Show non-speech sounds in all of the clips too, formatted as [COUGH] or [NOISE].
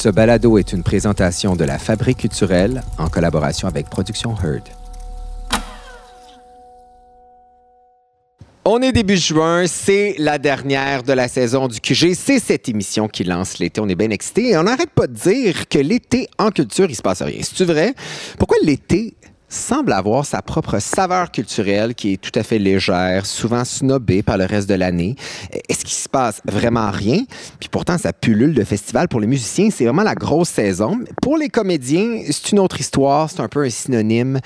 Ce balado est une présentation de la Fabrique culturelle en collaboration avec Production Heard. On est début juin, c'est la dernière de la saison du QG. C'est cette émission qui lance l'été. On est bien excités et on n'arrête pas de dire que l'été en culture, il se passe rien. C'est vrai? Pourquoi l'été semble avoir sa propre saveur culturelle qui est tout à fait légère, souvent snobée par le reste de l'année. Est-ce qu'il se passe vraiment rien? Puis pourtant, ça pullule de festival. Pour les musiciens, c'est vraiment la grosse saison. Pour les comédiens, c'est une autre histoire. C'est un peu un synonyme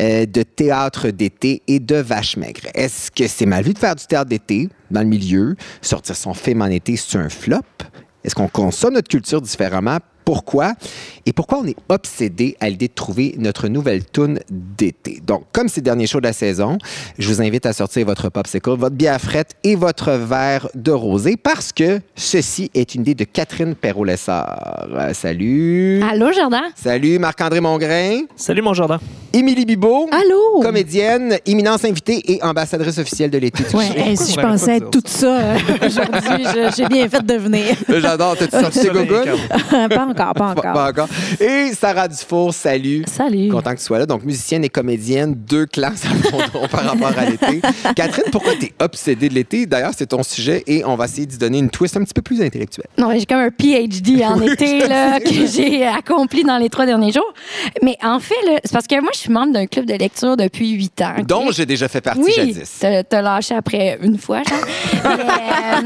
euh, de théâtre d'été et de vache maigre. Est-ce que c'est mal vu de faire du théâtre d'été dans le milieu? Sortir son film en été, c'est un flop? Est-ce qu'on consomme notre culture différemment? Pourquoi et pourquoi on est obsédé à l'idée de trouver notre nouvelle tune d'été. Donc, comme c'est le dernier show de la saison, je vous invite à sortir votre popsicle, votre bière frette et votre verre de rosé parce que ceci est une idée de Catherine Perrault-Lessard. Euh, salut. Allô, Jardin? Salut, Marc-André Mongrain. Salut, mon Jardin. Émilie Bibot. Allô? Comédienne, imminence invitée et ambassadrice officielle de l'été. Ouais, si je pensais être tout ça euh, [LAUGHS] aujourd'hui, j'ai bien fait de venir. J'adore. T'as-tu [LAUGHS] sorti tes [LAUGHS] Pas encore, pas encore. Pas, encore. Et Sarah Dufour, salut. Salut. Content que tu sois là. Donc, musicienne et comédienne, deux classes par rapport à l'été. Catherine, pourquoi tu es obsédée de l'été? D'ailleurs, c'est ton sujet et on va essayer d'y donner une twist un petit peu plus intellectuelle. Non, j'ai comme un PhD en été là, que j'ai accompli dans les trois derniers jours. Mais en fait, c'est parce que moi, je suis membre d'un club de lecture depuis huit ans. Dont j'ai déjà fait partie oui, jadis. T'as lâché après une fois, genre. [LAUGHS] Euh,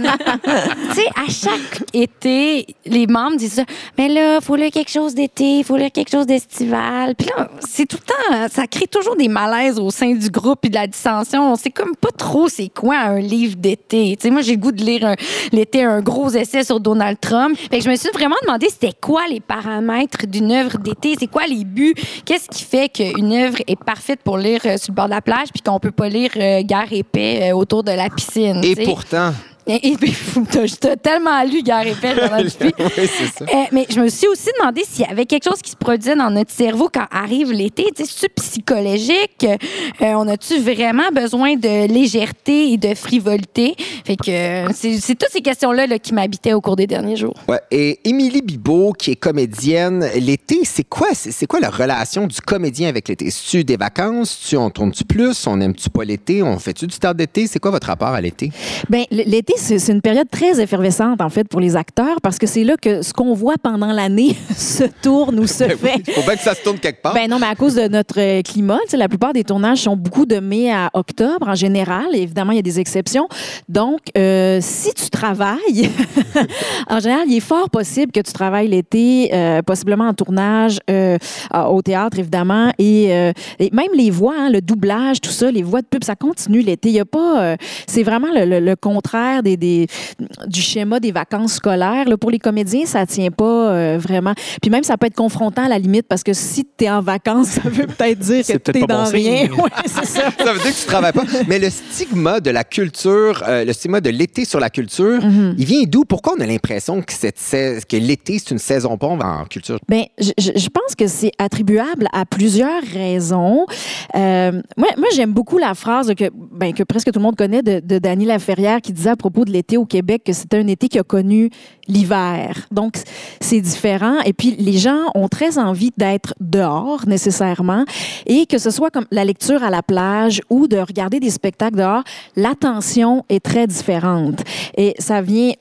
tu sais, à chaque été, les membres disent ça. Mais là, il faut lire quelque chose d'été, il faut lire quelque chose d'estival. Puis là, c'est tout le temps, ça crée toujours des malaises au sein du groupe et de la dissension. On sait comme pas trop c'est quoi un livre d'été. Tu sais, moi, j'ai le goût de lire l'été un gros essai sur Donald Trump. Fait que je me suis vraiment demandé c'était quoi les paramètres d'une œuvre d'été, c'est quoi les buts, qu'est-ce qui fait qu'une œuvre est parfaite pour lire euh, sur le bord de la plage puis qu'on peut pas lire euh, Guerre et paix euh, autour de la piscine. Et pourtant, et, t'as [LAUGHS] tellement lu Gare et pendant le [LAUGHS] oui. Euh, mais je me suis aussi demandé s'il y avait quelque chose qui se produisait dans notre cerveau quand arrive l'été. C'est-tu psychologique? Euh, on a-tu vraiment besoin de légèreté et de frivolité? Fait que euh, c'est toutes ces questions-là là, qui m'habitaient au cours des derniers jours. Ouais. Et Émilie Bibot, qui est comédienne, l'été, c'est quoi, c'est quoi la relation du comédien avec l'été? Est-tu des vacances? Tu, on tourne-tu plus? On aime-tu pas l'été? On fait-tu du stade d'été? C'est quoi votre rapport à l'été? Bien, l'été, c'est une période très effervescente, en fait, pour les acteurs, parce que c'est là que ce qu'on voit pendant l'année [LAUGHS] se tourne ou se Ben fait. oui, faut bien que ça se tourne quelque part. Ben non, mais à cause de notre euh, climat, tu sais, la plupart des tournages sont beaucoup de mai à octobre en général. Évidemment, il y a des exceptions. Donc, euh, si tu travailles, [LAUGHS] en général, il est fort possible que tu travailles l'été, euh, possiblement en tournage, euh, au théâtre, évidemment, et, euh, et même les voix, hein, le doublage, tout ça, les voix de pub, ça continue l'été. Il y a pas, euh, c'est vraiment le, le- le contraire des, des- du schéma des vacances scolaires. Là, pour les comédiens, ça tient pas euh, vraiment. Puis même, ça peut être confrontant à la limite parce que si tu es en vacances, [LAUGHS] ça veut peut-être dire que tu es pas dans bon rien. signe. [LAUGHS] Ouais, c'est ça. Ça veut dire que tu travailles pas. Mais le stigma de la culture, euh, le stigma de l'été sur la culture, Mm-hmm. il vient d'où? Pourquoi on a l'impression que, cette sais- que l'été, c'est une saison bombe en culture? Ben, je, je- je pense que c'est attribuable à plusieurs raisons. Euh, moi, moi j'aime beaucoup la phrase que, ben, que presque tout le monde connaît de, de Dany Laferrière qui disait à propos de l'été au Québec que c'était un été qui a connu l'hiver. Donc, c'est différent. Et puis, les gens ont très envie d'être dehors, nécessairement, et que ce soit comme la lecture à la plage ou de regarder des spectacles dehors, l'attention est très différente. Et ça vient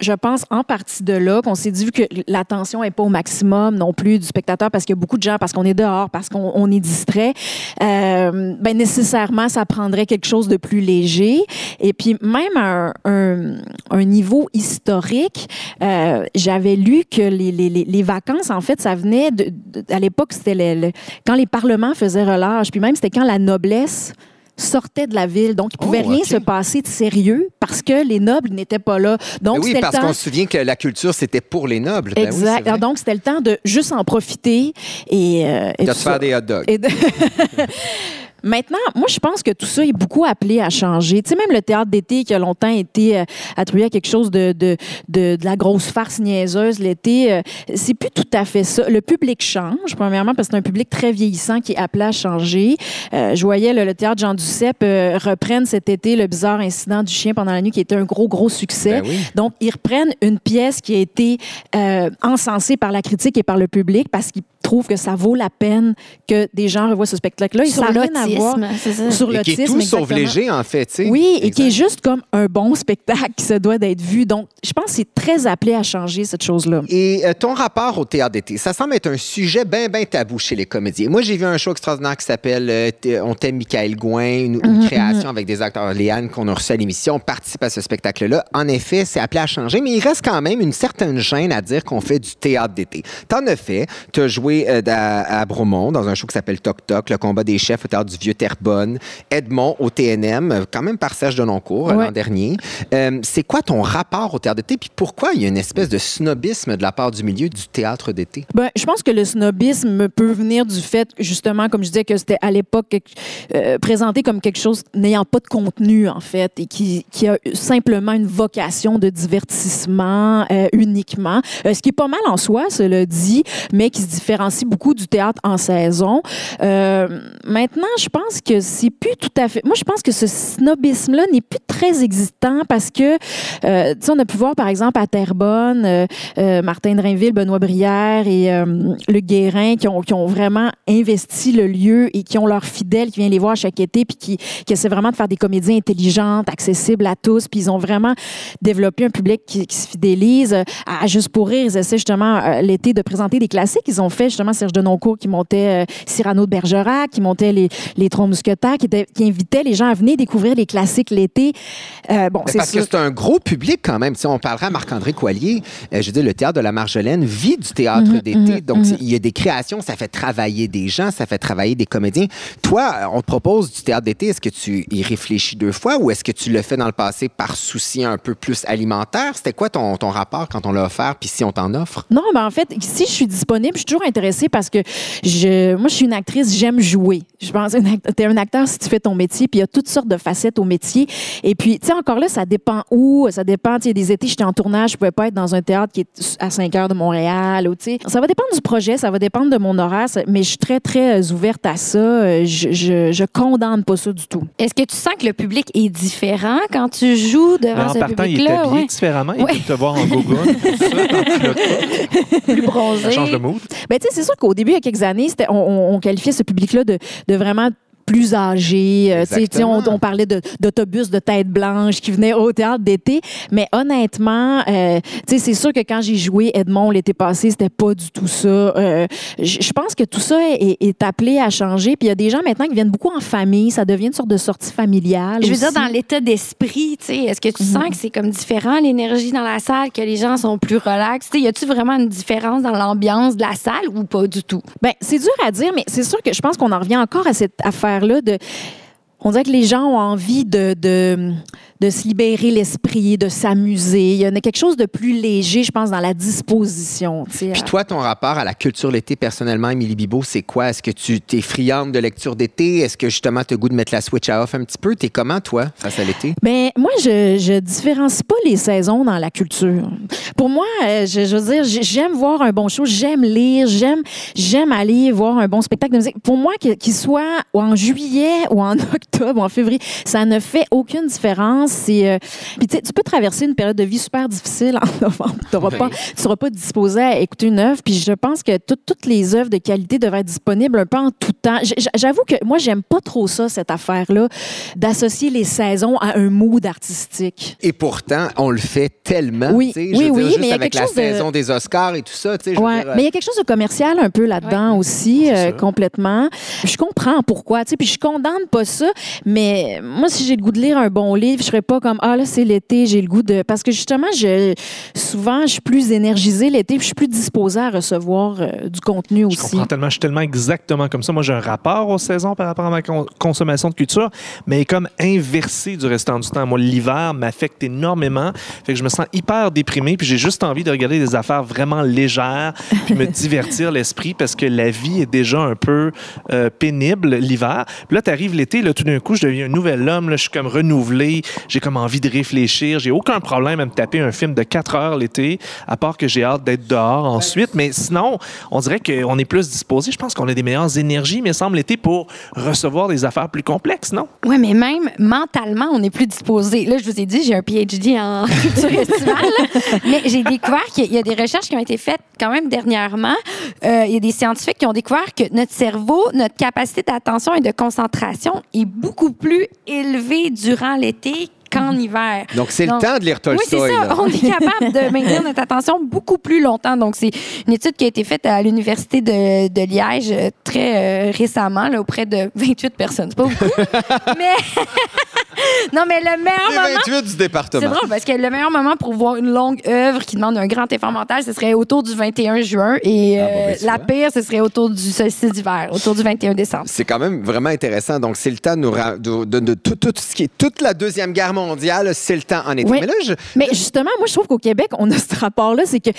je pense en partie de là qu'on s'est dit que l'attention est pas au maximum non plus du spectateur parce qu'il y a beaucoup de gens parce qu'on est dehors parce qu'on on est distrait euh, ben nécessairement ça prendrait quelque chose de plus léger. Et puis même à un, niveau historique euh, j'avais lu que les, vacances en fait ça venait de, à l'époque c'était quand les parlements faisaient relâche puis même c'était quand la noblesse sortait de la ville. Donc, il pouvait Oh, rien se passer de sérieux parce que les nobles n'étaient pas là. Donc, Ben oui, parce qu'on se souvient que la culture, c'était pour les nobles. Ben oui, Exact. donc, c'était le temps de juste en profiter et, euh, et de te faire ça. des hot dogs. Et de- [LAUGHS] [LAUGHS] Maintenant, moi, je pense que tout ça est beaucoup appelé à changer. Tu sais, même le théâtre d'été qui a longtemps été euh, attribué à quelque chose de, de, de, de la grosse farce niaiseuse l'été, euh, c'est plus tout à fait ça. Le public change, premièrement, parce que c'est un public très vieillissant qui est appelé à changer. Euh, je voyais le, le théâtre Jean Duceppe euh, reprenne cet été le bizarre incident du chien pendant la nuit qui était un gros, gros succès. Ben oui. Donc, ils reprennent une pièce qui a été euh, encensée par la critique et par le public parce qu'ils trouvent que ça vaut la peine que des gens revoient ce spectacle-là. Sur l'autisme, qui est tout sauf exactement. léger, en fait. tu. Oui, et qui est juste comme un bon spectacle qui se doit d'être vu. Donc, je pense que c'est très appelé à changer cette chose-là. Et euh, ton rapport au théâtre d'été, ça semble être un sujet bien, bien tabou chez les comédiens. Moi, j'ai vu un show extraordinaire qui s'appelle euh, T- On t'aime Michael Gouin, une, une création avec des acteurs. Léane, qu'on a reçu à l'émission, participe à ce spectacle-là. En effet, c'est appelé à changer, mais il reste quand même une certaine gêne à dire qu'on fait du théâtre d'été. T'en as fait. T'as joué euh, à, à Bromont dans un show qui s'appelle Toc Toc, le combat des chefs au théâtre du Vieux Terrebonne. Edmond au TNM, quand même par Serge Denoncourt Ouais. l'an dernier. Euh, c'est quoi ton rapport au théâtre d'été? Puis pourquoi il y a une espèce de snobisme de la part du milieu du théâtre d'été? Ben, je pense que le snobisme peut venir du fait, justement, comme je disais, que c'était à l'époque euh, présenté comme quelque chose n'ayant pas de contenu, en fait, et qui, qui a simplement une vocation de divertissement euh, uniquement, ce qui est pas mal en soi, cela dit, mais qui se différencie beaucoup du théâtre en saison. Maintenant, je pense que c'est plus tout à fait... Moi, je pense que ce snobisme-là n'est plus très existant parce que, euh, tu sais, on a pu voir, par exemple, à Terrebonne, euh, euh, Martin Drainville, Benoît Brière et Luc Guérin qui ont, qui ont vraiment investi le lieu et qui ont leurs fidèles qui viennent les voir chaque été puis qui, qui essaient vraiment de faire des comédies intelligentes, accessibles à tous. Puis ils ont vraiment développé un public qui, se fidélise. À Juste pour rire, ils essaient justement l'été de présenter des classiques. Ils ont fait justement Serge Denoncourt qui montait Cyrano de Bergerac, qui montait les, les Trois Mousquetaires, qui, invitait les gens à venir découvrir les classiques l'été. Euh, bon, Mais c'est Parce sûr. que c'est un gros public quand même. Sais, on parlera à Marc-André Coilier. Euh, je dire, le théâtre de la Marjolaine vit du théâtre Mhm, d'été. Donc, c'est- il y a des créations, ça fait travailler des gens, ça fait travailler des comédiens. Toi, euh, on te propose du théâtre d'été. Est-ce que tu y réfléchis deux fois ou est-ce que tu le fais dans le passé par souci un peu plus alimentaire? C'était quoi ton, ton rapport quand on l'a offert puis si on t'en offre? Non, ben en fait, si je suis disponible, je suis toujours intéressée parce que je, moi, je suis une actrice, j'aime jouer. Je pense tu es un acteur si tu fais ton métier, puis il y a toutes sortes de facettes au métier. Et puis, tu sais, encore là, ça dépend où, ça dépend. Tu sais, des étés, j'étais en tournage, je pouvais pas être dans un théâtre qui est à 5 heures de Montréal. Ou, tu sais, ça va dépendre du projet, ça va dépendre de mon horaire, mais je suis très, très euh, ouverte à ça. Euh, Je, je, je condamne pas ça du tout. Est-ce que tu sens que le public est différent quand tu joues devant en ce partant, il est public-là? habillé Ouais. différemment. Il Ouais. peut te voir en gogoon, tout ça, en culotte. Plus bronzé. Ça change de mood. Ben, tu sais, c'est sûr qu'au début, il y a quelques années, on, on- on qualifiait ce public-là de, de vraiment plus âgé. Euh, tu sais, tu sais, on, on parlait de- d'autobus de, tête blanche qui venaient au théâtre d'été. Mais honnêtement, euh, tu sais, c'est sûr que quand j'ai joué Edmond l'été passé, c'était pas du tout ça. Euh, je je pense que tout ça est, est appelé à changer. Puis il y a des gens maintenant qui viennent beaucoup en famille. Ça devient une sorte de sortie familiale. Je veux dire, dans l'état d'esprit, tu sais, est-ce que tu Mhm. sens que c'est comme différent, l'énergie dans la salle, que les gens sont plus relax? Tu sais, y a-tu vraiment une différence dans l'ambiance de la salle ou pas du tout? Ben, c'est dur à dire, mais c'est sûr que je pense qu'on en revient encore à cette On dirait que les gens ont envie de, de se libérer l'esprit, de s'amuser. Il y en a quelque chose de plus léger, je pense, dans la disposition. Puis toi, ton rapport à la culture l'été, personnellement, Émilie Bibo, c'est quoi? Est-ce que tu t'es friande de lecture d'été? Est-ce que justement, tu as le goût de mettre la switch à off un petit peu? T'es comment, toi, face à l'été? Ben, moi, je, je différencie pas les saisons dans la culture. Pour moi, euh, je, je veux dire, j'ai- j'aime voir un bon show, j'aime lire, j'aime, j'aime aller voir un bon spectacle de musique. Pour moi, qu'il soit en juillet ou en [LAUGHS] octobre ou en février, ça ne fait aucune différence. C'est, euh, puis tu peux traverser une période de vie super difficile en [LAUGHS] novembre. T'auras Oui. pas, tu seras pas disposé à écouter une œuvre. Puis je pense que tout- toutes les œuvres de qualité devraient être disponibles un peu en tout temps. J'avoue que moi, j'aime pas trop ça, cette affaire-là, d'associer les saisons à un mood artistique. Et pourtant, on le fait tellement. Oui, oui, je veux oui, dire, juste mais il y a avec quelque la chose de- saison des Oscars et tout ça. Ouais, dire, mais il y a quelque chose de commercial un peu là-dedans aussi, euh, complètement. Je comprends pourquoi, puis je condamne pas ça, mais moi, si j'ai le goût de lire un bon livre, je serais pas comme ah là c'est l'été, j'ai le goût de parce que justement je souvent je suis plus énergisée l'été, puis je suis plus disposée à recevoir euh, du contenu Je aussi. comprends tellement, je suis tellement exactement comme ça. Moi, j'ai un rapport aux saisons par rapport à ma con- consommation de culture, mais comme inversé du restant du temps. Moi, l'hiver m'affecte énormément. Fait que je me sens hyper déprimé, puis j'ai juste envie de regarder des affaires vraiment légères, puis me [LAUGHS] divertir l'esprit parce que la vie est déjà un peu euh, pénible l'hiver. Puis là, t'arrives l'été, là, tout d'un coup, je deviens un nouvel homme, là, je suis comme renouvelé, j'ai comme envie de réfléchir, j'ai aucun problème à me taper un film de 4 heures l'été, à part que j'ai hâte d'être dehors ensuite. Mais sinon, on dirait qu'on est plus disposé. Je pense qu'on a des meilleures énergies, mais semble l'été, pour recevoir des affaires plus complexes, non? Oui, mais même mentalement, on est plus disposé. Là, je vous ai dit, j'ai un PhD en [LAUGHS] culture estivale, mais j'ai découvert qu'il y a des recherches qui ont été faites quand même dernièrement. Euh, il y a des scientifiques qui ont découvert que notre cerveau, notre capacité d'attention et de concentration est beaucoup plus élevée durant l'été qu'en hiver. Donc, c'est le temps de lire Oui, Tolstoy. c'est ça. là. On est capable de maintenir notre attention beaucoup plus longtemps. Donc, c'est une étude qui a été faite à l'Université de, de Liège euh, très euh, récemment, là, auprès de 28 personnes. C'est pas beaucoup. [LAUGHS] mais, [LAUGHS] non, mais le meilleur Les moment. 28 du C'est département. drôle parce que le meilleur moment pour voir une longue œuvre qui demande un grand effort mental, ce serait autour du 21 juin. Et Ah, euh, bon, ben, la vois. pire, ce serait autour du solstice d'hiver, autour du 21 décembre. C'est quand même vraiment intéressant. Donc, c'est le temps de, nous ra- de, de- de tout, tout ce qui est toute la Deuxième Guerre mondiale, c'est le temps en été. Oui. Mais là, je, Mais justement, moi, je trouve qu'au Québec, on a ce rapport-là, c'est que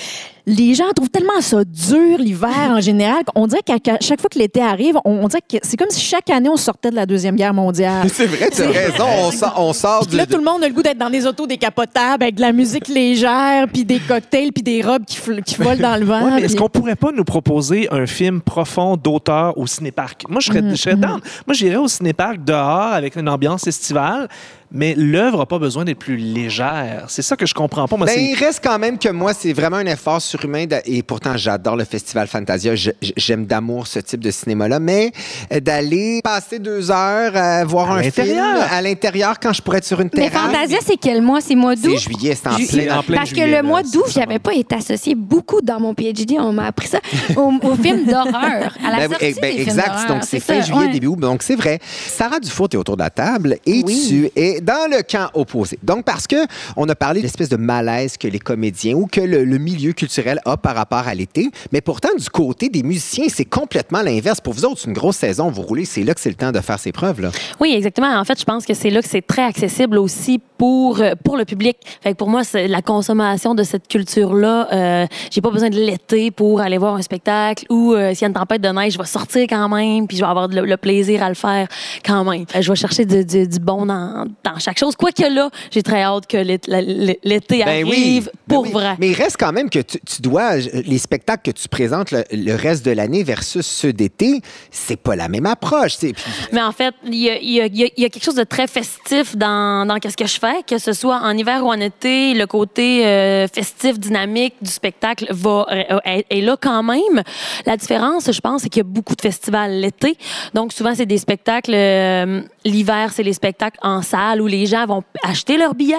les gens trouvent tellement ça dur, l'hiver en général, qu'on dirait qu'à qu'à chaque fois que l'été arrive, on, on dirait que c'est comme si chaque année, on sortait de la Deuxième Guerre mondiale. [LAUGHS] c'est vrai, tu as raison. On sort, on sort là, tout le monde a le goût d'être dans des autos décapotables avec de la musique légère, puis des cocktails, puis des robes qui, volent dans le vent. Ouais, mais est-ce puis- qu'on pourrait pas nous proposer un film profond d'auteur au cinéparc? Moi, je serais, je serais down. Moi, j'irais au cinéparc dehors avec une ambiance estivale, mais l'œuvre n'a pas besoin d'être plus légère. C'est ça que je comprends pas. Moi, Ben, il reste quand même que moi, c'est vraiment un effort surhumain. de- et pourtant, j'adore le Festival Fantasia. J'aime d'amour ce type de cinéma-là. Mais euh, d'aller passer deux heures à voir À un film à l'intérieur quand je pourrais être sur une Mais terrasse. Fantasia, c'est quel mois? C'est mois d'août? C'est juillet, c'est en Ju- plein. en plein Parce que le là, mois d'août, j'avais pas été associée beaucoup dans mon PhD, on m'a appris ça, au, au film d'horreur, à la Ben sortie eh ben, des films exact. Donc, c'est fin ça, juillet, ouais. début août. Donc, c'est vrai. Sarah Dufour, tu es autour de la table et Oui. tu es dans le camp opposé. Donc, parce que on a parlé de l'espèce de malaise que les comédiens ou que le, milieu culturel a par rapport à l'été. Mais pourtant, du côté des musiciens, c'est complètement l'inverse. Pour vous autres, une grosse saison. Vous roulez, c'est là que c'est le temps de faire ses preuves. Là. Oui, exactement. En fait, je pense que c'est là que c'est très accessible aussi pour euh, pour le public. Pour moi, c'est la consommation de cette culture-là. Euh, j'ai pas besoin de l'été pour aller voir un spectacle ou euh, s'il y a une tempête de neige, je vais sortir quand même, puis je vais avoir le, plaisir à le faire quand même. Je vais chercher du bon dans, dans chaque chose. Quoique là, j'ai très hâte que l'été Ben arrive Ben pour oui. vrai. Mais il reste quand même que tu, tu dois, les spectacles que tu présentes le, le reste de l'année versus ceux d'été, c'est pas la même approche. Puis- Mais en fait, il y a, il y a- il y a- il y a quelque chose de très festif dans, dans ce que je fais, que ce soit en hiver ou en été, le côté euh, festif, dynamique du spectacle va euh, est, est là quand même. La différence, je pense, c'est qu'il y a beaucoup de festivals l'été. Donc souvent, c'est des spectacles. euh, L'hiver, c'est les spectacles en salle où les gens vont acheter leurs billets.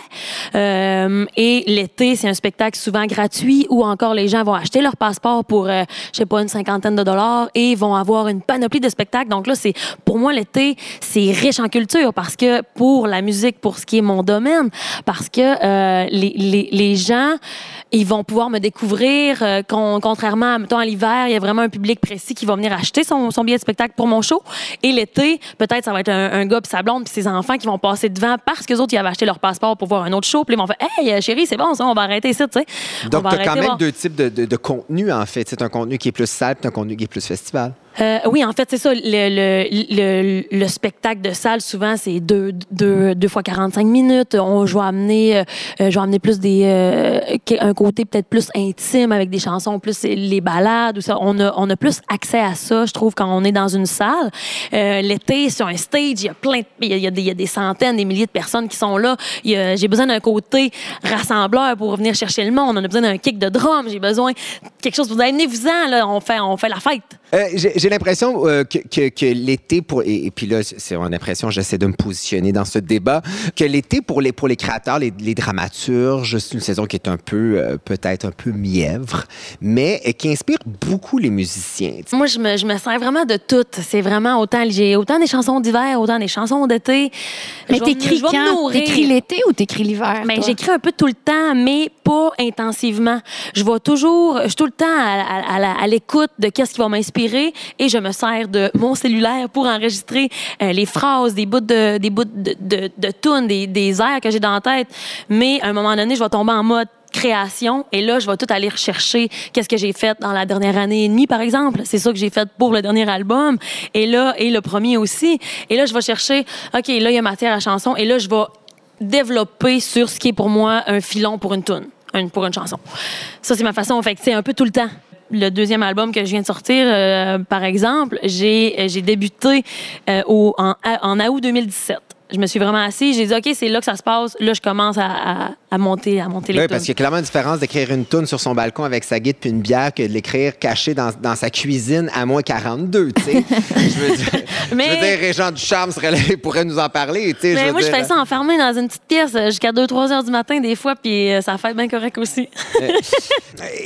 Euh, et l'été, c'est un spectacle souvent gratuit où encore les gens vont acheter leur passeport pour, euh, je sais pas, une cinquantaine de dollars et vont avoir une panoplie de spectacles. Donc là, c'est pour moi l'été, c'est riche en culture parce que pour la musique, pour ce qui est mon domaine, parce que euh, les, les, les gens, ils vont pouvoir me découvrir. euh, con- contrairement à, mettons, à l'hiver, il y a vraiment un public précis qui va venir acheter son, son billet de spectacle pour mon show. Et l'été, peut-être ça va être un, un gars puis sa blonde puis ses enfants qui vont passer devant parce que les autres, ils avaient acheté leur passeport pour voir un autre show. Puis ils vont faire Hey, euh, chérie, c'est bon, ça, on va arrêter ça, tu sais. On Donc, tu as quand même voir. deux types de, de, de contenu, en fait. C'est un contenu qui est plus salle puis un contenu qui est plus festival. Euh, oui, en fait, c'est ça. Le, le, le, le spectacle de salle, souvent, c'est deux, deux, deux fois 45 minutes. On, je, vais amener, euh, je vais amener plus des, euh, un côté peut-être plus intime avec des chansons, plus les balades. Ou ça. On, a, on a plus accès à ça, je trouve, quand on est dans une salle. Euh, L'été, sur un stage, il y a plein il y a, des, centaines, des milliers de personnes qui sont là. J'ai besoin d'un côté rassembleur pour venir chercher le monde. On a besoin d'un kick de drum. J'ai besoin de quelque chose. Vous amenez-vous-en, là. On fait, on fait la fête. J'ai l'impression euh, que, que, que l'été pour et, et puis là c'est mon impression j'essaie de me positionner dans ce débat que l'été pour les pour les créateurs les, les dramaturges c'est une saison qui est un peu euh, peut-être un peu mièvre mais euh, qui inspire beaucoup les musiciens. Moi, je me, je me sers vraiment de tout. C'est vraiment autant, j'ai autant des chansons d'hiver, autant des chansons d'été. Mais t'écris quand? T'écris l'été ou t'écris l'hiver? Mais toi? j'écris un peu tout le temps, mais pas intensivement. Je vais toujours, je suis tout le temps à, à- à la- à l'écoute de qu'est-ce qui va m'inspirer et je me sers de mon cellulaire pour enregistrer euh, les phrases, des bouts de, des bouts de, de, de tunes, des, des airs que j'ai dans la tête. Mais à un moment donné, je vais tomber en mode création et là je vais tout aller rechercher qu'est-ce que j'ai fait dans la dernière année et demie par exemple c'est ça que j'ai fait pour le dernier album et là et le premier aussi et là je vais chercher ok là il y a matière à chanson et là je vais développer sur ce qui est pour moi un filon pour une tune, pour une chanson. Ça, c'est ma façon. Fait que c'est un peu tout le temps. Le deuxième album que je viens de sortir, euh, par exemple, j'ai j'ai débuté euh, au, en août 2017. Je me suis vraiment assise, j'ai dit, OK, c'est là que ça se passe. Là, je commence à, à, à monter, à monter les Oui, parce qu'il y a clairement une différence d'écrire une toune sur son balcon avec sa guide puis une bière que de l'écrire caché dans, dans sa cuisine à moins 42, tu sais. [LAUGHS] je veux dire, Mais- je veux dire, Régent Ducharme serait là, il pourrait nous en parler, tu sais. Mais moi, je fais ça enfermé dans une petite pièce jusqu'à 2-3 heures du matin, des fois, puis euh, ça fait bien correct aussi.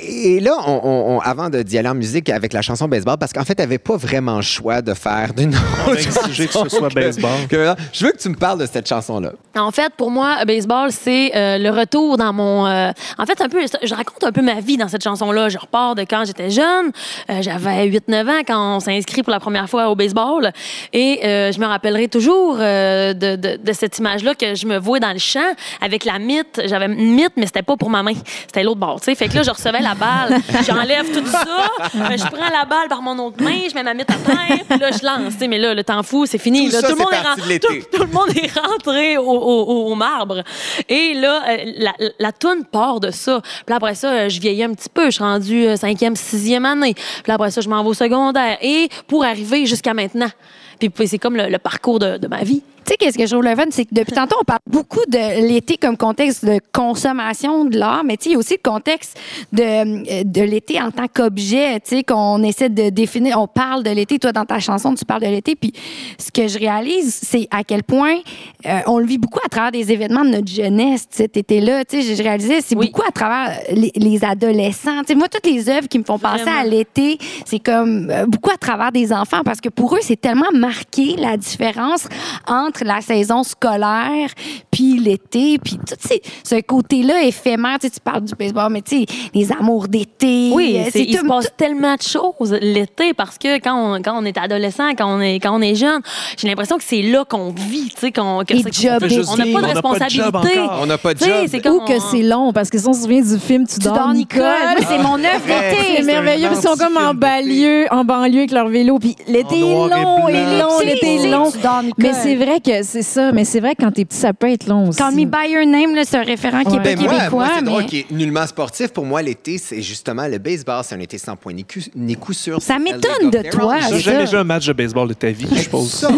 Et là, on, on- on- avant de- d'y aller en musique avec la chanson baseball, parce qu'en fait, t'avais pas vraiment le choix de faire d'une autre exigé que ce soit baseball. que- je veux que tu me parles de cette chanson-là. En fait, pour moi, baseball, c'est euh, le retour dans mon. euh, en fait, un peu, je raconte un peu ma vie dans cette chanson-là. Je repars de quand j'étais jeune. Euh, J'avais 8-9 ans quand on s'est inscrit pour la première fois au baseball. Et je me rappellerai toujours de, de- de cette image-là que je me voyais dans le champ avec la mythe. J'avais une mythe, mais c'était pas pour ma main. C'était l'autre bord. tu sais. Fait que là, je recevais la balle. [LAUGHS] J'enlève tout ça. je prends la balle par mon autre main. Je mets ma mythe à terre. Puis là, je lance. tu sais. Mais là, le temps fou, c'est fini. Tout Là, ça, le monde est parti ren- de l'été. tout- tout le monde est rentré au, marbre. Et là, euh, la, la toune part de ça. Puis après ça, euh, je vieillis un petit peu. Je suis rendue euh, cinquième, sixième année. Puis après ça, je m'en vais au secondaire. Et pour arriver jusqu'à maintenant. Puis, c'est comme le, parcours de ma vie. Tu sais, qu'est-ce que je trouve le fun, c'est que depuis tantôt, on parle beaucoup de l'été comme contexte de consommation de l'art, mais tu sais, il y a aussi le contexte de, de l'été en tant qu'objet, tu sais, qu'on essaie de définir. On parle de l'été, toi, dans ta chanson, tu parles de l'été. Puis ce que je réalise, c'est à quel point euh, on le vit beaucoup à travers des événements de notre jeunesse, cet été-là. Tu sais, je réalisais, c'est Oui. beaucoup à travers les, les adolescents. Tu sais, moi, toutes les œuvres qui me font penser Vraiment. à l'été, c'est comme euh, beaucoup à travers des enfants parce que pour eux, c'est tellement marqué la différence entre la saison scolaire puis l'été, puis tout ce côté-là éphémère. Tu, sais, tu parles du baseball, mais tu sais, les amours d'été. Oui, euh, c'est- il se tout- passe tellement de choses l'été parce que quand on, quand on est adolescent, quand on est, quand on est jeune, j'ai l'impression que c'est là qu'on vit, tu sais, qu'on, que on n'a pas de On n'a pas de responsabilité. On n'a pas de job. c'est Ou que c'est long, parce que si on se souvient du film Tu, Tu dors, Nicole. C'est mon œuvre d'été. C'est merveilleux, ils sont comme en banlieue, en banlieue avec leur vélo, puis l'été est et long, est long, l'été est long. Mais c'est vrai que c'est ça, mais c'est vrai que quand t'es petit, ça peut être long aussi. Call Me By Your Name, là, c'est un référent qui est Ben moi, québécois, moi, c'est drôle mais qu'il est nullement sportif. Pour moi, l'été, c'est justement le baseball. C'est un été sans point ni coup, ni coup sûr. Ça C'est m'étonne de toi, ça. jamais joué un match de baseball de ta vie, je suppose. Ça,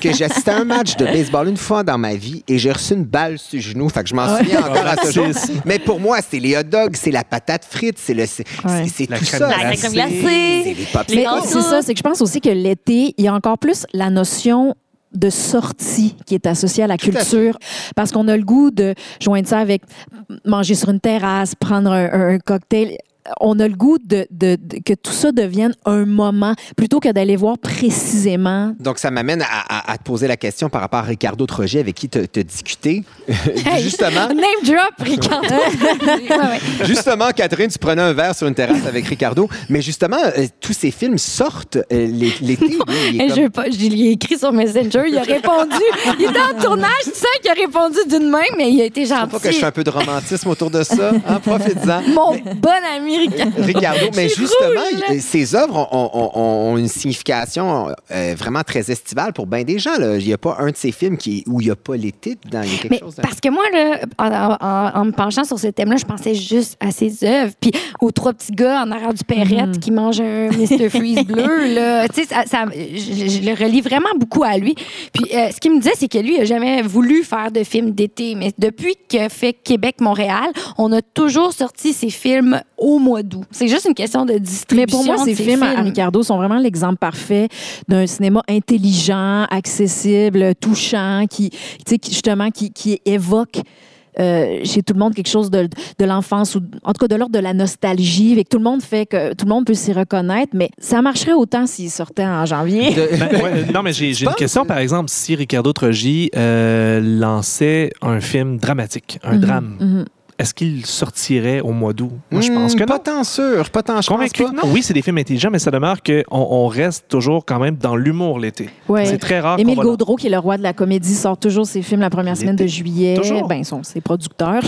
que j'ai assisté à un match de baseball une fois dans ma vie et j'ai reçu une balle sur le genou. Fait que je m'en souviens encore à ce jour. Mais pour moi, c'est les hot dogs, c'est la patate frite, c'est le, c'est, Ouais. c'est- c'est tout ça. La crème C'est glacée. les Les popsicles. C'est ça, c'est que je pense aussi que l'été, il y a encore plus la notion de sortie qui est associée à la culture parce qu'on a le goût de joindre ça avec manger sur une terrasse, prendre un cocktail. On a le goût de, de- de- que tout ça devienne un moment plutôt que d'aller voir précisément. Donc, ça m'amène à, à- à te poser la question par rapport à Ricardo Troget, avec qui tu as discuté. justement, Name drop, Ricardo. [LAUGHS] Justement, Catherine, tu prenais un verre sur une terrasse avec Ricardo. Mais justement, euh, tous ces films sortent euh, l'é- l'été. [LAUGHS] comme- je veux pas, je lui ai écrit sur Messenger, il a répondu. [LAUGHS] Il était en tournage, tu sais qu'il a répondu d'une main, mais il a été Faut pas que je gentil. fais un peu de romantisme autour de ça. Hein, Profites-en. Mon bon ami Ricardo. [LAUGHS] Ricardo, mais justement, il- ces œuvres ont, ont- ont une signification euh, vraiment très estivale pour bien des gens. là. Il n'y a pas un de ces films qui, où il n'y a pas l'été dedans. Il y a quelque Mais chose de- parce que moi, là, en, en- en- en me penchant sur ce thème-là, je pensais juste à ses œuvres. Puis aux trois petits gars en arrière du Perrette qui mangent un Mr. Freeze [LAUGHS] bleu. Là. Tu sais, ça, ça- je, je le relie vraiment beaucoup à lui. Puis euh, ce qu'il me disait, c'est que lui, il n'a jamais voulu faire de films d'été. Mais depuis que fait Québec-Montréal, on a toujours sorti ces films au mois d'août. C'est juste une question de Mais distribution. pour moi, ces films à Ricardo sont vraiment l'exemple parfait d'un cinéma intelligent, accessible, touchant, qui, tu sais, qui, justement, qui, qui évoque euh, chez tout le monde quelque chose de, de l'enfance ou en tout cas de l'ordre de la nostalgie et que tout le monde fait que tout le monde peut s'y reconnaître mais ça marcherait autant s'il sortait en janvier De- Ben, ouais, [LAUGHS] non, mais j'ai une question, par exemple, si Ricardo Trogi euh, lançait un film dramatique, un drame, Mhm. Est-ce qu'il sortirait au mois d'août? Moi, je pense Hmm, que Pas non. tant sûr, pas tant Je pense convaincu pas. que non. Oui, c'est des films intelligents, mais ça demeure qu'on on reste toujours quand même dans l'humour l'été. Ouais. C'est très rare Émile Gaudreau, qui est le roi de la comédie, sort toujours ses films la première semaine de juillet. Toujours. Ben, son, ses producteurs.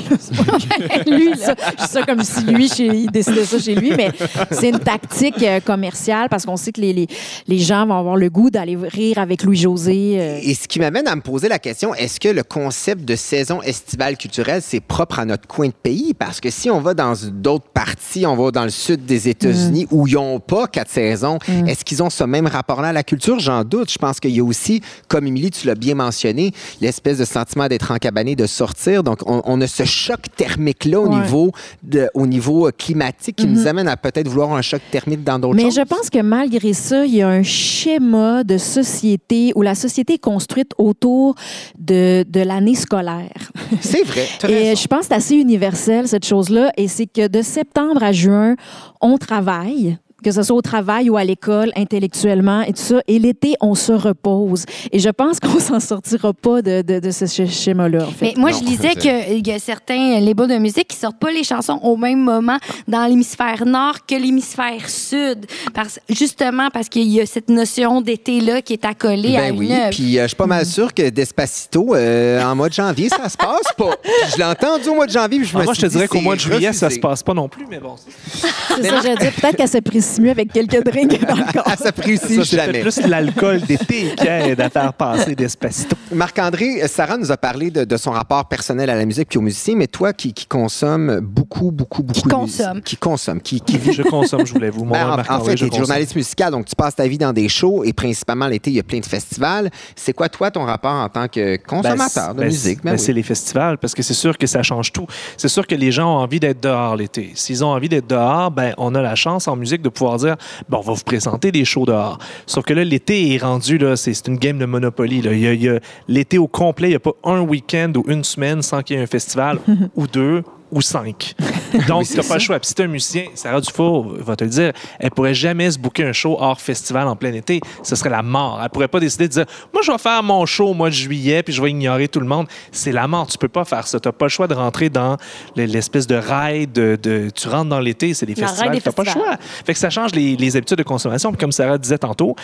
lui, là, je dis ça comme si lui, chez, il décidait ça chez lui, mais c'est une tactique euh, commerciale parce qu'on sait que les, les, les gens vont avoir le goût d'aller rire avec Louis-José. euh. Et ce qui m'amène à me poser la question, est-ce que le concept de saison estivale culturelle, c'est propre à notre coin de pays? Parce que si on va dans d'autres parties, on va dans le sud des États-Unis où ils n'ont pas quatre saisons, est-ce qu'ils ont ce même rapport-là à la culture? J'en doute. Je pense qu'il y a aussi, comme Émilie, tu l'as bien mentionné, l'espèce de sentiment d'être encabané, de sortir. Donc, on, on a ce choc thermique-là au, Ouais. niveau de, au niveau euh, climatique qui nous amène à peut-être vouloir un choc thermique dans d'autres Mais choses. je pense que malgré ça, il y a un schéma de société où la société est construite autour de, de l'année scolaire. C'est vrai. Et je pense que c'est assez universel, cette chose-là. Et c'est que de septembre à juin, on travaille que ce soit au travail ou à l'école, intellectuellement et tout ça. Et l'été, on se repose. Et je pense [LAUGHS] qu'on s'en sortira pas de, de, de ce sch- schéma-là, en fait. Mais moi, Non, je lisais qu'il y a certains labels de musique qui sortent pas les chansons au même moment dans l'hémisphère nord que l'hémisphère sud. Parce, justement parce qu'il y a cette notion d'été-là qui est accolée à Ben une oui, puis euh, je suis pas mal sûr que Despacito, euh, en mois de janvier, ça se passe pas. [LAUGHS] Je l'ai entendu au mois de janvier, puis je me Ah, moi, suis je te dirais qu'au mois de juillet, ça se passe pas non plus, mais bon. C'est ça, j'allais dire. Peut-être qu'elle [LAUGHS] mieux avec quelques drinks dans le [LAUGHS] corps. Ça réussit Ça, c'est jamais. plus l'alcool d'été qui aide à faire passer Despacito. Marc-André, Sarah nous a parlé de, de son rapport personnel à la musique puis aux musiciens, mais toi qui, qui consomme beaucoup, beaucoup, beaucoup Qui de consomme. musique- qui consomme, qui, qui vit Je consomme, je voulais vous. Mon Ben, en, fait, tu es consomme. journaliste musical, donc tu passes ta vie dans des shows et principalement l'été, il y a plein de festivals. C'est quoi, toi, ton rapport en tant que Ben, consommateur de ben, musique? ben, Ben C'est oui. les festivals, parce que c'est sûr que ça change tout. C'est sûr que les gens ont envie d'être dehors l'été. S'ils ont envie d'être dehors, ben, on a la chance en musique de pouvoir dire ben, on va vous présenter des shows dehors. Sauf que là, l'été est rendu, là, c'est c'est une game de Monopoly. Là. Il y a- il y a l'été au complet, il n'y a pas un week-end ou une semaine sans qu'il y ait un festival [LAUGHS] ou deux ou cinq. [LAUGHS] Donc, n'as pas le choix. Puis si tu un musicien, Sarah Dufour va te le dire, elle pourrait jamais se booker un show hors festival en plein été. Ce serait la mort. Elle pourrait pas décider de dire, moi, je vais faire mon show au mois de juillet, puis je vais ignorer tout le monde. C'est la mort. Tu peux pas faire ça. Tu n'as pas le choix de rentrer dans l'espèce de rail de, de- Tu rentres dans l'été, c'est des rail festivals. n'as pas le choix. Fait que ça change les, les habitudes de consommation. Puis comme Sarah disait tantôt,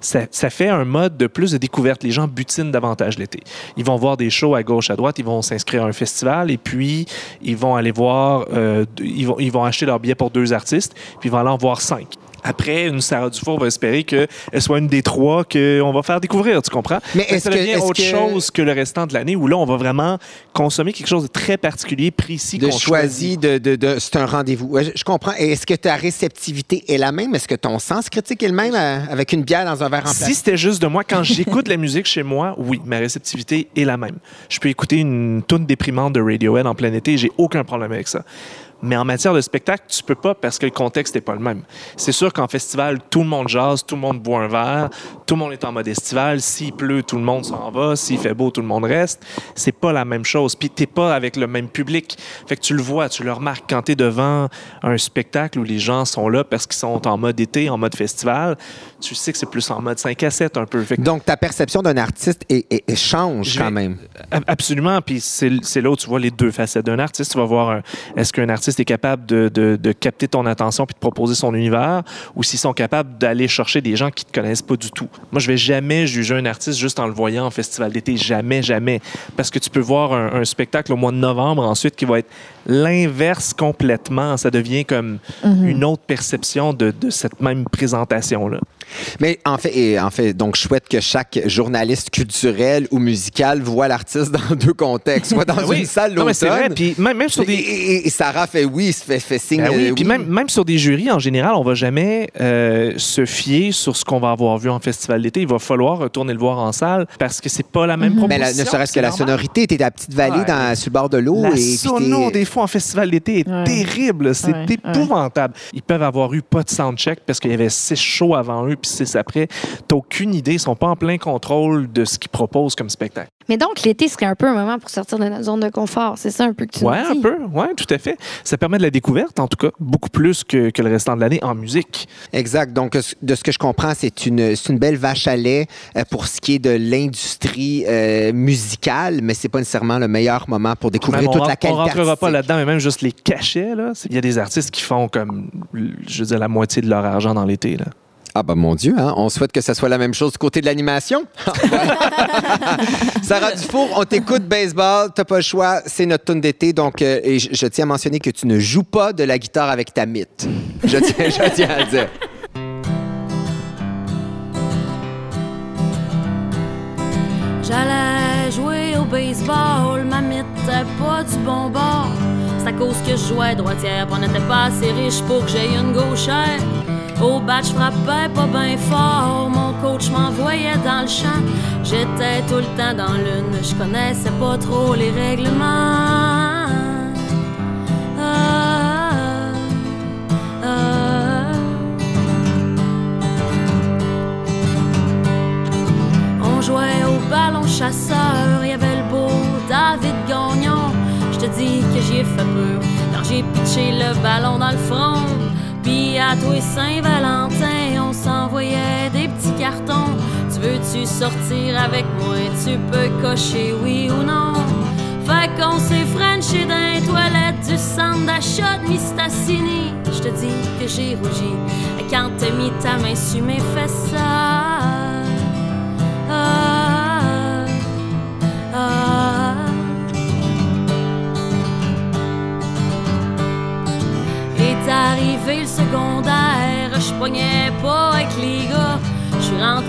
ça, ça fait un mode de plus de découverte. Les gens butinent davantage l'été. Ils vont voir des shows à gauche, à droite, ils vont s'inscrire à un festival et puis ils vont aller voir, euh, ils, vont, ils vont acheter leur billet pour deux artistes, puis ils vont aller en voir cinq. Après, une Sarah Dufour va espérer qu'elle soit une des trois qu'on va faire découvrir, tu comprends? Mais est-ce ça que- devient est-ce autre que- chose que le restant de l'année où là, on va vraiment consommer quelque chose de très particulier, précis, de qu'on choisir, de, de, de- c'est un rendez-vous. Ouais, je, je comprends. Est-ce que ta réceptivité est la même? Est-ce que ton sens critique est le même euh, avec une bière dans un verre en Si c'était juste de moi, quand j'écoute la musique chez moi, oui, ma réceptivité est la même. Je peux écouter une tune déprimante de Radiohead en plein été, j'ai aucun problème avec ça. Mais en matière de spectacle, tu peux pas parce que le contexte n'est pas le même. C'est sûr qu'en festival, tout le monde jase, tout le monde boit un verre, tout le monde est en mode estival. S'il pleut, tout le monde s'en va. S'il fait beau, tout le monde reste. C'est pas la même chose. Puis t'es pas avec le même public. Fait que tu le vois, tu le remarques quand t'es devant un spectacle où les gens sont là parce qu'ils sont en mode été, en mode festival. Tu sais que c'est plus en mode 5 à 7 un peu. Fait que Donc, ta perception d'un artiste est- est- est- change quand même. Ab- Absolument. Puis c'est c'est là où tu vois les deux facettes d'un artiste. Tu vas voir un- est-ce qu'un artiste est capable de, de- de capter ton attention puis de proposer son univers ou s'ils sont capables d'aller chercher des gens qui te connaissent pas du tout. Moi, je vais jamais juger un artiste juste en le voyant en festival d'été. Jamais, jamais. Parce que tu peux voir un, un spectacle au mois de novembre ensuite qui va être l'inverse complètement. Ça devient comme une autre perception de, de cette même présentation-là. Mais en fait, et en fait, donc je souhaite que chaque journaliste culturel ou musical voit l'artiste [LAUGHS] dans deux contextes, soit dans Ben oui. une salle Non, mais c'est vrai. l'automne. Puis même, même sur Et, des. et- et Sarah fait oui, fait, fait signe. Ben oui, euh, puis même, même sur des jurys, en général, on va jamais euh, se fier sur ce qu'on va avoir vu en festival d'été. Il va falloir retourner le voir en salle parce que c'est pas la même Mais proposition. la- ne serait-ce que la normal. sonorité, t'es à la petite vallée Ouais. dans, sur le bord de l'eau. La et sono, des fois, en festival d'été est Ouais. terrible. C'est Ouais, épouvantable. Ils peuvent avoir eu pas de soundcheck parce qu'il y avait six shows avant eux puis six après. T'as aucune idée. Ils sont pas en plein contrôle de ce qu'ils proposent comme spectacle. Mais donc, l'été serait un peu un moment pour sortir de notre zone de confort. C'est ça un peu que tu Ouais, nous un dis? peu. Ouais, tout à fait. Ça permet de la découverte, en tout cas, beaucoup plus que, que le restant de l'année en musique. Exact. Donc, de ce que je comprends, c'est une, c'est une belle vache à lait euh, pour ce qui est de l'industrie euh, musicale, mais c'est pas nécessairement le meilleur moment pour découvrir toute ren- la qualité On rentrera pas là-dedans, mais même juste les cachets. Là, il y a des artistes qui font comme, je veux dire, la moitié de leur argent dans l'été. Là. Ah ben mon Dieu, hein? on souhaite que ce soit la même chose du côté de l'animation. [LAUGHS] Sarah Dufour, on t'écoute baseball, t'as pas le choix, c'est notre tune d'été, donc euh, je, tiens à mentionner que tu ne joues pas de la guitare avec ta mythe. Je tiens, je tiens à dire. J'allais jouer au baseball, ma m'était pas du bon bord. À cause que je jouais droitière, on n'était pas assez riche pour que j'aie une gauchère. Au bat, je frappais pas bien fort, mon coach m'envoyait dans le champ. J'étais tout le temps dans l'une, je connaissais pas trop les règlements. Ah, ah. On jouait au ballon chasseur, il y avait le beau David te dis que j'y ai fait peur quand j'ai pitché le ballon dans le front. Puis à toi Saint-Valentin, on s'envoyait des petits cartons. Tu veux-tu sortir avec moi? Tu peux cocher oui ou non. Fait qu'on s'est frenché dans les toilettes du centre d'achat de Mistassini. Je te dis que j'ai rougi quand t'as mis ta main sur mes fesses.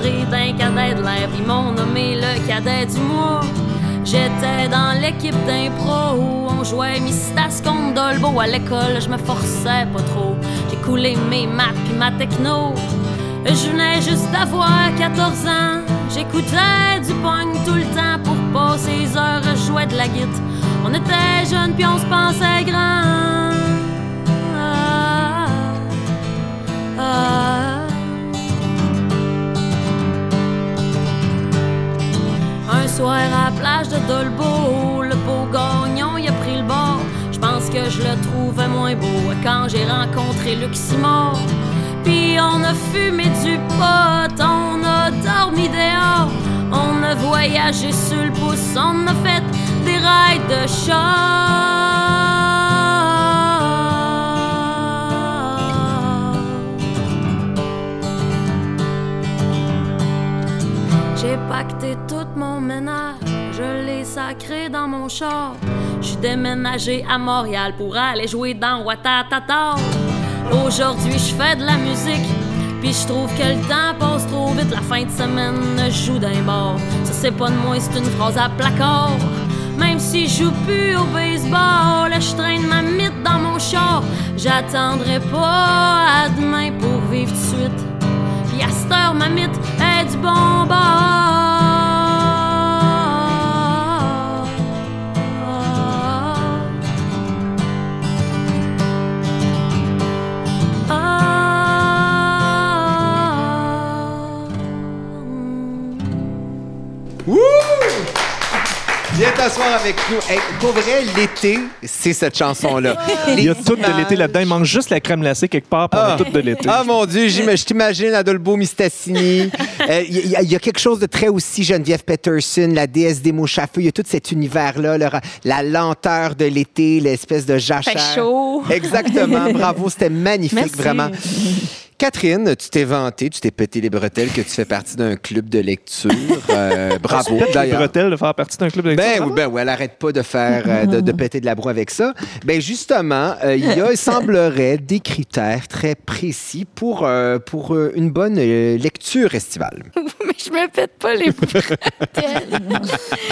D'un cadet de l'air, ils m'ont nommé le cadet du mois. J'étais dans l'équipe d'impro où on jouait Mistas contre à l'école, je me forçais pas trop. J'ai coulé mes maths puis ma techno. Je venais juste d'avoir 14 ans. J'écoutais du punk tout le temps pour passer les heures, je jouais de la guitare. On était jeunes puis on se pensait grand. Soir à la plage de Dolbeau, le beau gagnon il a pris le bord. Je pense que je le trouvais moins beau quand j'ai rencontré Luc. Puis on a fumé du pot, on a dormi dehors, on a voyagé sur le pouce, on a fait des rails de char. J'ai pacté tout mon ménage, je l'ai sacré dans mon char. Je suis déménagé à Montréal pour aller jouer dans Watatata. Aujourd'hui, je fais de la musique, puis je trouve que le temps passe trop vite. La fin de semaine, je joue d'un bar. Ça, c'est pas de moi, c'est une phrase à placard. Même si je joue plus au baseball, je traîne ma mythe dans mon char. J'attendrai pas à demain pour vivre de suite. Puis à cette heure, ma mythe est du bon bord. Viens t'asseoir avec nous. Hey, pour vrai, l'été, c'est cette chanson-là. [LAUGHS] Il y a tout de l'été là-dedans. Il manque juste la crème glacée quelque part pour Ah. tout de l'été. Ah mon Dieu, je t'imagine Adolbo Mistassini. [LAUGHS] Euh, Il y, a- il y a quelque chose de très aussi Geneviève Peterson, la déesse des mouches à feu. Il y a tout cet univers-là, la lenteur de l'été, l'espèce de jachère. Fait chaud. Exactement, [LAUGHS] bravo, c'était magnifique, Merci. vraiment. Catherine, tu t'es vanté, tu t'es pété les bretelles que tu fais partie d'un club de lecture. Euh, [LAUGHS] bravo, Peut-être les d'ailleurs. bretelles de faire partie d'un club de lecture. Ben oui, ben oui, elle arrête pas de faire, euh, de, de péter de la broue avec ça. Ben justement, euh, il y a, il [LAUGHS] semblerait, des critères très précis pour, euh, pour euh, une bonne euh, lecture estivale. [LAUGHS] Mais je me pète pas les bretelles.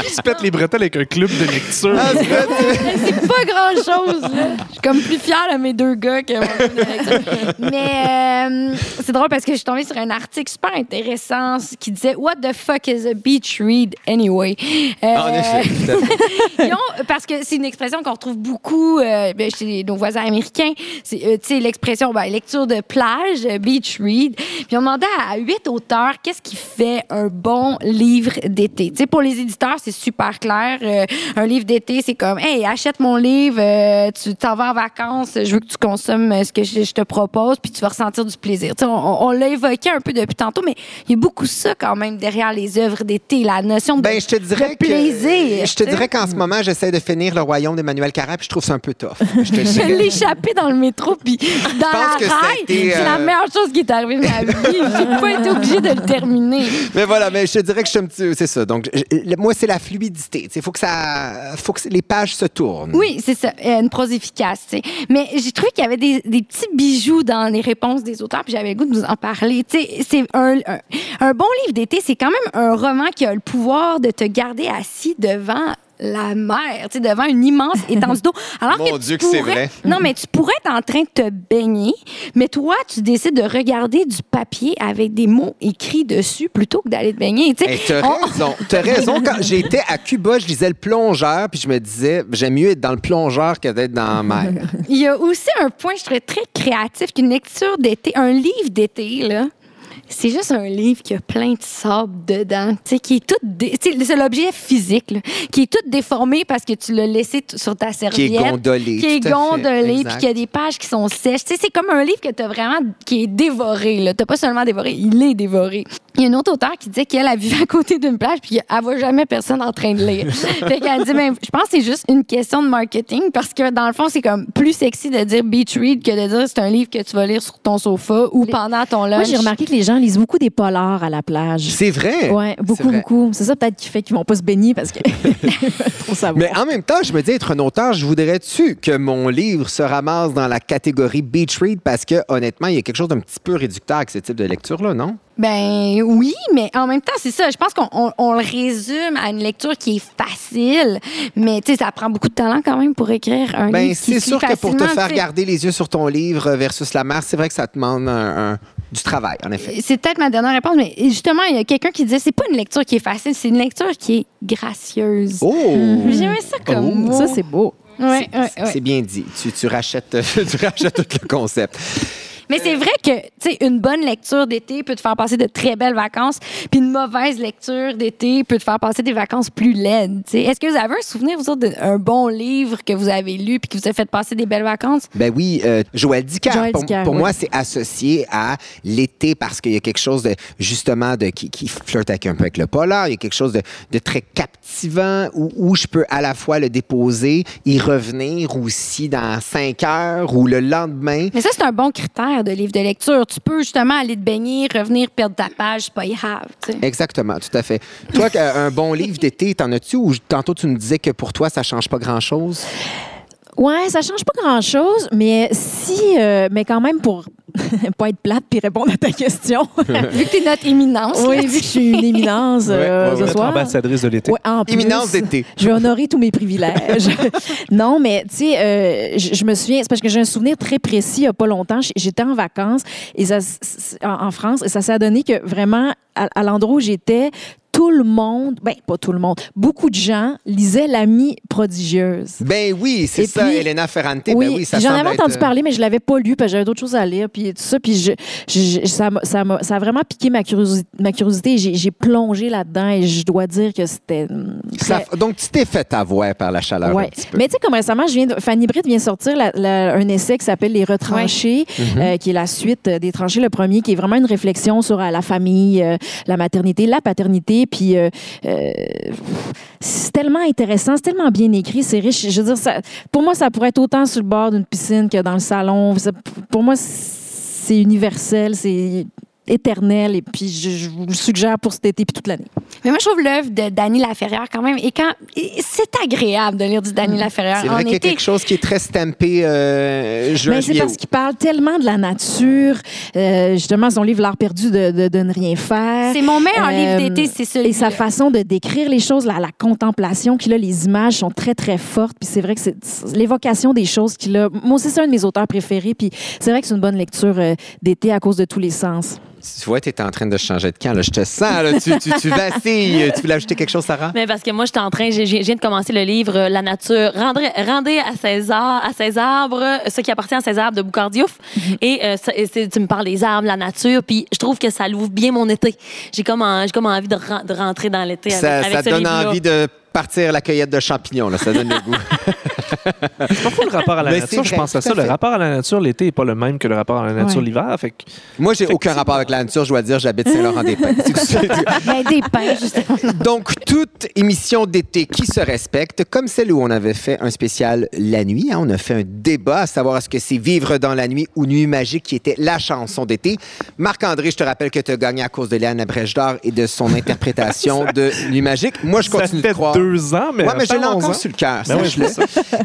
Tu te pètes les bretelles avec un club de lecture. Ah, c'est pas grand-chose, là. Je suis comme plus fière de mes deux gars que mon film de lecture. Mais euh, c'est drôle parce que je suis tombée sur un article super intéressant qui disait What the fuck is a beach read anyway? Euh, en effet, tout à fait. [LAUGHS] ils ont- parce que c'est une expression qu'on retrouve beaucoup euh, ben, chez nos voisins américains. C'est euh, l'expression ben, lecture de plage, beach read. Puis on demandait à huit auteurs qu'est-ce qui fait un bon livre d'été? Pour les éditeurs, c'est super clair. Euh, un livre d'été, c'est comme hey, achète mon livre, tu t'en vas en vacances, je veux que tu consommes ce que je, je te propose, puis tu vas ressentir du plaisir. On, on l'a évoqué un peu depuis tantôt, mais il y a beaucoup ça quand même derrière les œuvres d'été, la notion de, Ben, je te dirais de que. plaisir. Je te dirais qu'en ce moment, j'essaie de finir le royaume d'Emmanuel Carrère, puis je trouve ça un peu tough. Je [LAUGHS] l'ai échappé dans le métro, puis dans la rail, c'est la euh, meilleure chose qui est arrivée de ma vie. J'ai pas été [LAUGHS] obligée de le terminer. Mais voilà, mais je te dirais que je suis un petit. C'est ça. Donc, je- moi, c'est la fluidité. Il faut que ça. faut que les pages se tournent. Oui, c'est ça, euh, une prose efficace. Mais j'ai trouvé qu'il y avait des, des petits bijoux dans les réponses des j'avais le goût de vous en parler. Un bon livre d'été, c'est quand même un roman qui a le pouvoir de te garder assis devant la mer, tu sais, devant une immense étendue d'eau. [LAUGHS] Alors Mon que tu Dieu que c'est vrai. Non, mais tu pourrais être en train de te baigner, mais toi, tu décides de regarder du papier avec des mots écrits dessus plutôt que d'aller te baigner. Tu sais, Hey, t'as on- raison. T'as [LAUGHS] raison. Quand j'étais à Cuba, je lisais le plongeur, puis je me disais, j'aime mieux être dans le plongeur que d'être dans la mer. [LAUGHS] Il y a aussi un point, je trouvais très créatif, qu'une lecture d'été, un livre d'été, là. C'est juste un livre qui a plein de sable dedans, tu sais, qui est tout, dé- tu sais, c'est l'objet physique, là, qui est tout déformé parce que tu l'as laissé sur ta Qui serviette. est gondolé. Qui est gondolé, puis y a des pages qui sont sèches. Tu sais, c'est comme un livre que tu as vraiment, qui est dévoré, là. T'as pas seulement dévoré, il est dévoré. Il y a une autre auteure qui disait qu'elle a vivait à côté d'une plage, puis elle voit jamais personne en train de lire. [LAUGHS] fait qu'elle dit, ben, je pense que c'est juste une question de marketing, parce que dans le fond, c'est comme plus sexy de dire beach read que de dire c'est un livre que tu vas lire sur ton sofa ou pendant ton lunch. Moi, j'ai remarqué que les gens lisent beaucoup des polars à la plage. C'est vrai. Oui, beaucoup, vrai. beaucoup. C'est ça peut-être qui fait qu'ils vont pas se baigner parce que [LAUGHS] trop savoir. Mais en même temps, je me dis, être un auteur, je voudrais-tu que mon livre se ramasse dans la catégorie Beach Read? Parce que, honnêtement, il y a quelque chose d'un petit peu réducteur avec ce type de lecture-là, non? Ben oui, mais en même temps, c'est ça. Je pense qu'on on- on le résume à une lecture qui est facile, mais tu sais, ça prend beaucoup de talent quand même pour écrire un Ben, livre. c'est sûr que pour te faire garder les yeux sur ton livre versus la mer, c'est vrai que ça te demande un- un- du travail, en effet. C'est peut-être ma dernière réponse, mais justement, il y a quelqu'un qui disait c'est pas une lecture qui est facile, c'est une lecture qui est gracieuse. Oh! J'aimais ça comme Oh. mot. ça, c'est beau. Ouais, ouais, ouais. C'est bien dit. Tu, tu rachètes, [LAUGHS] tu rachètes tout le concept. Mais c'est vrai que, tu sais, une bonne lecture d'été peut te faire passer de très belles vacances, puis une mauvaise lecture d'été peut te faire passer des vacances plus laides. tu sais. Est-ce que vous avez un souvenir, vous autres, d'un bon livre que vous avez lu puis qui vous a fait passer des belles vacances? Ben oui, euh, Joël Dicker. Joël pour Dicker, pour oui. moi, c'est associé à l'été parce qu'il y a quelque chose de justement de qui, qui flirte avec un peu avec le polar. Il y a quelque chose de, de très captivant où, où je peux à la fois le déposer, y revenir aussi dans cinq heures ou le lendemain. Mais ça, c'est un bon critère de livre de lecture. Tu peux justement aller te baigner, revenir, perdre ta page, c'est pas grave. tu sais. Exactement, tout à fait. Toi, euh, un bon livre d'été, t'en as-tu ou tantôt tu nous disais que pour toi, ça change pas grand-chose? Ouais, ça change pas grand-chose, mais si, euh, mais quand même pour [LAUGHS] pas être plate puis répondre à ta question. [LAUGHS] Vu que t'es notre éminence. oui, vu que je suis une éminence euh, Ouais, ce Notre soir. ambassadrice de l'été. Ouais, en plus, Éminence d'été. Je vais honorer tous mes privilèges. [LAUGHS] non, mais tu sais, euh, je me souviens, c'est parce que j'ai un souvenir très précis il n'y a pas longtemps. J'étais en vacances et ça, s- s- en, en France et ça s'est donné que vraiment, à, à l'endroit où j'étais, tout le monde, ben pas tout le monde, beaucoup de gens lisaient L'Amie prodigieuse. Ben oui, c'est ça, puis- Elena Ferrante. ben oui, ça j'en avais entendu être- parler, mais je l'avais pas lu parce que j'avais d'autres choses à lire, puis tout ça, puis je, je- je- ça, ça, a vraiment piqué ma curiosité. Ma curiosité j'ai, plongé là-dedans et je dois dire que c'était. hum, très- donc, tu t'es fait avoir par la chaleur Ouais. un petit peu. Mais tu sais, comme récemment, je viens de- Fanny Britt vient sortir la- la- un essai qui s'appelle Les Retranchés, Mhm. euh, qui est la suite euh, des Tranchés, le premier, qui est vraiment une réflexion sur euh, la famille, euh, la maternité, la paternité. Puis euh, euh, c'est tellement intéressant, c'est tellement bien écrit, c'est riche. Je veux dire, ça, pour moi, ça pourrait être autant sur le bord d'une piscine que dans le salon. Pour moi, c'est universel, c'est éternel. Et puis, je, je vous le suggère pour cet été puis toute l'année. Mais moi, je trouve l'œuvre de Dany Laferrière quand même. Et quand c'est agréable de lire du Dany Laferrière C'est vrai qu'il y a quelque chose qui est très stampé euh, juin, Mais c'est parce qu'il parle tellement de la nature. Euh, justement, son livre L'art perdu de, de, de ne rien faire. C'est mon meilleur Euh, livre d'été, c'est celui Et sa façon de décrire les choses, la, la contemplation qu'il a, les images sont très, très fortes. Puis c'est vrai que c'est c'est l'évocation des choses qu'il a. Moi aussi, c'est un de mes auteurs préférés. Puis c'est vrai que c'est une bonne lecture euh, d'été à cause de tous les sens. Tu vois, tu es en train de changer de camp. Là. Je te sens. Là. Tu, tu, tu vacilles. Tu voulais ajouter quelque chose, Sarah? Mais parce que moi, j'étais en train, je viens de commencer le livre euh, La nature. Rendez, rendez à César, à ses arbres, euh, ce qui appartient à ses arbres de Boucardiouf. Et euh, ça- et c'est- tu me parles des arbres, la nature, puis je trouve que ça l'ouvre bien mon été. J'ai comme, en- comme envie de, ren- de rentrer dans l'été avec, Ça, avec ça ce donne envie de partir à la cueillette de champignons. Là. Ça donne le goût. [LAUGHS] C'est pas fou le rapport à la Mais nature. Je pense à ça. Le rapport à la nature, l'été n'est pas le même que le rapport à la nature Ouais. l'hiver. Fait que Moi, j'ai aucun rapport avec la nature. Je dois dire, j'habite Saint-Laurent-des-Pins. [LAUGHS] [LAUGHS] Ben, des pains, justement. Donc, toute émission d'été qui se respecte, comme celle où on avait fait un spécial la nuit, hein, on a fait un débat à savoir est-ce que c'est Vivre dans la nuit ou Nuit magique qui était la chanson d'été. Marc-André, je te rappelle que tu as gagné à cause de Léane Abrèche d'Or et de son interprétation de Nuit magique. Moi, je continue de croire. Deux ans, mais Ouais, mais je l'ai encore sur le cœur, Ben sache-le.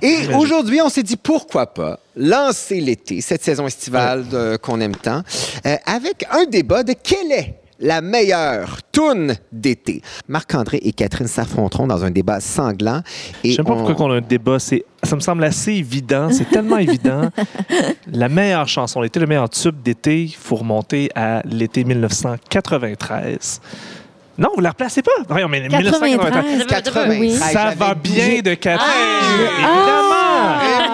Et aujourd'hui, on s'est dit pourquoi pas lancer l'été, cette saison estivale qu'on aime tant, euh, avec un débat de quelle est la meilleure toune d'été. Marc-André et Catherine s'affronteront dans un débat sanglant. Je sais pas on- pourquoi on a un débat. C'est, ça me semble assez évident. C'est tellement évident. [LAUGHS] La meilleure chanson d'été, le meilleur tube d'été, il faut remonter à l'été 1993. Non, vous la replacez pas. Voyons, mais 1993. 93. Oui. Ça va bien de Catherine, Ah! évidemment.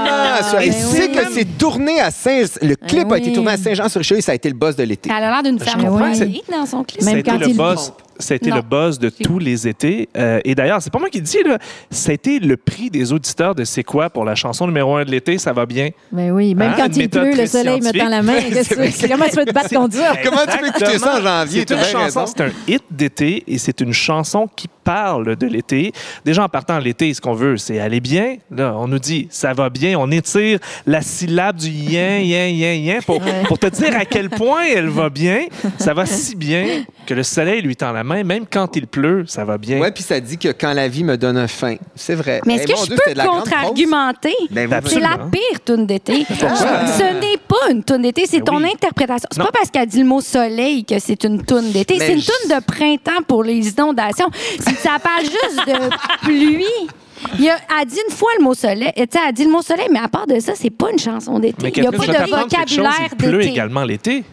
Vraiment, ça. Et ben oui. que c'est tourné à Saint... Le clip Ben a été oui. tourné à Saint-Jean-sur-Richelieu et ça a été le boss de l'été. Elle a l'air d'une femme dans son clip. Ça a Même été quand le il buzz. Ça a été Non. le buzz de tous les étés. Euh, et d'ailleurs, c'est pas moi qui le dis, là. Ça a été le prix des auditeurs de C'est quoi pour la chanson numéro un de l'été, ça va bien. Mais oui, même Hein, quand une il pleut, le soleil me tend la main. Qu'est-ce que tu veux? [LAUGHS] Comment tu veux te battre contre ça? Comment tu peux écouter ça en janvier? C'est une chanson, c'est un hit d'été et c'est une chanson qui parle de l'été. Déjà en partant de l'été, ce qu'on veut, c'est aller bien. Là, on nous dit ça va bien, on étire la syllabe du yen, yen, yen, yen pour, pour te dire à quel point elle va bien. Ça va si bien que le soleil lui tend la main, même quand il pleut, ça va bien. Ouais, puis ça dit que quand la vie me donne un fin. C'est vrai. Mais est-ce Eh, que je Dieu, peux contre-argumenter? Ben, Ben, oui, C'est la pire toune d'été. [LAUGHS] Ce n'est pas une toune d'été, c'est Ben ton oui. interprétation. C'est pas parce qu'elle dit le mot soleil que c'est une toune d'été. C'est une je- toune de printemps pour les inondations. Ça parle juste de pluie. Il a, elle dit une fois le mot soleil. Elle dit le mot soleil, mais à part de ça, c'est pas une chanson d'été. Il n'y a pas de vocabulaire il pleut d'été. également l'été.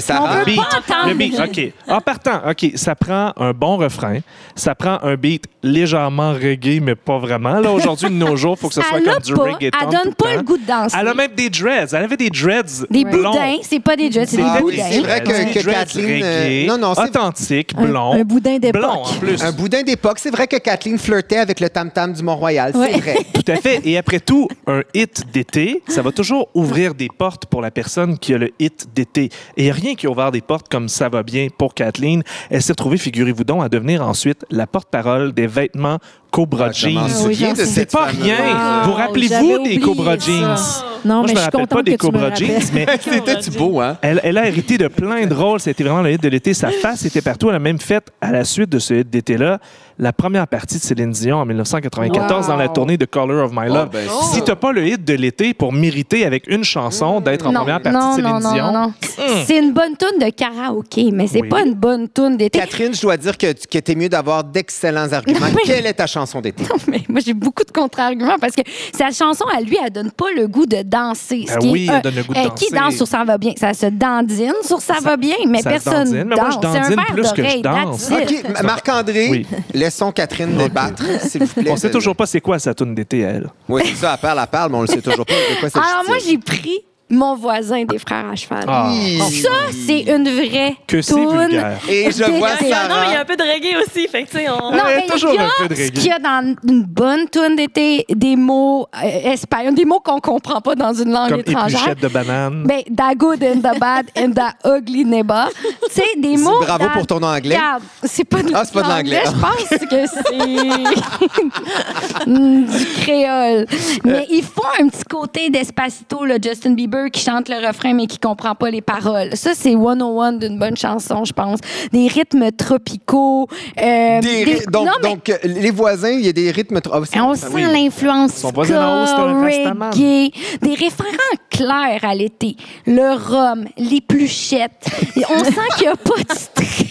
Ça On veut beat. pas entendre Le beat, OK. En partant, OK, ça prend un bon refrain. Ça prend un beat légèrement reggae, mais pas vraiment. Là, aujourd'hui, de nos [LAUGHS] jours, il faut que ce soit comme du pas. reggaeton. Elle tout donne pas temps. le goût de danser. Elle a même des dreads. Elle avait des dreads Des blonds. boudins, c'est pas des jets, c'est des Ah oui, boudins. c'est vrai que- que dreads Kathleen, euh, reggae, non, non, c'est- authentique, Un- blond. un boudin d'époque. Blond, en plus. Un boudin d'époque. C'est vrai que Kathleen flirtait avec le tam-tam du Mont-Royal. C'est Ouais. vrai. Tout à fait. Et après tout, un hit d'été, ça va toujours ouvrir des portes pour la personne qui a le hit d'été. Et n'y a rien qui a ouvert des portes comme ça va bien pour Kathleen. Elle s'est retrouvée, figurez-vous donc, à devenir ensuite la porte-parole des vêtements Cobra Ah, Jeans. C'est pas rien. Wow, Vous rappelez-vous des Cobra ça. Jeans? Non, Moi, mais je me rappelle pas des Cobra. Jeans, mais [LAUGHS] C'était-tu beau, hein? elle, elle a hérité de plein de [LAUGHS] rôles. C'était vraiment le hit de l'été. Sa face était partout. Elle a même fait, à la suite de ce hit d'été-là, la première partie de Céline Dion en 1994 Wow. dans la tournée de Color of My Love. ben, Si t'as pas le hit de l'été pour mériter avec une chanson d'être en Non, première partie non, de Céline non, non, Dion, non, non. C'est une bonne toune de karaoké, mais c'est Oui. pas une bonne toune d'été. Catherine, je dois dire que, que t'es mieux d'avoir d'excellents arguments. [LAUGHS] Quelle est ta chanson d'été? Mais moi, j'ai beaucoup de contre-arguments parce que sa chanson, à lui, elle donne pas le goût de danser. ce Ben qui est oui, elle donne le goût de euh, Qui danser. danse sur Ça va bien? Ça se dandine sur Ça, va bien, mais ça se personne dandine. Mais moi, je dandine plus que je danse. Marc-André, Oui. Laissons Catherine débattre, s'il vous plaît. on sait toujours pas c'est quoi sa tune d'été elle. Oui, c'est ça, elle parle, elle parle, mais on ne sait toujours pas de quoi c'est Alors, moi, j'ai pris mon voisin des frères à cheval. Ah. Ça, c'est une vraie Que c'est toune. vulgaire. Et je vois d'été. Sarah. Non, mais il y a un peu de reggae aussi. Fait que, tu sais, on... Non, Ah, il mais toujours il y a un peu de ce reggae. qu'il y a dans une bonne toune d'été, des mots euh, espagnols, des mots qu'on comprend pas dans une langue Comme étrangère. épluchette de banane. Ben, the good and the bad and the ugly neighbor. Tu sais, des mots. bravo dans- pour ton anglais. Regarde, c'est pas de, Ah, c'est pas de l'anglais. Je pense que c'est [LAUGHS] du créole. Mais ils font un petit côté d'Espacito, là, Justin Bieber. Bieber qui chante le refrain mais qui comprend pas les paroles. Ça, c'est 101 d'une bonne chanson, je pense. Des rythmes tropicaux. euh, Des des- ry- donc, non, mais donc, euh, les voisins, il y a des rythmes. trop- ah, c'est- on sent oui. l'influence Rastaman. reggae, des référents clairs à l'été. Le rhum, les pluchettes. Et on sent qu'il n'y a pas de stress.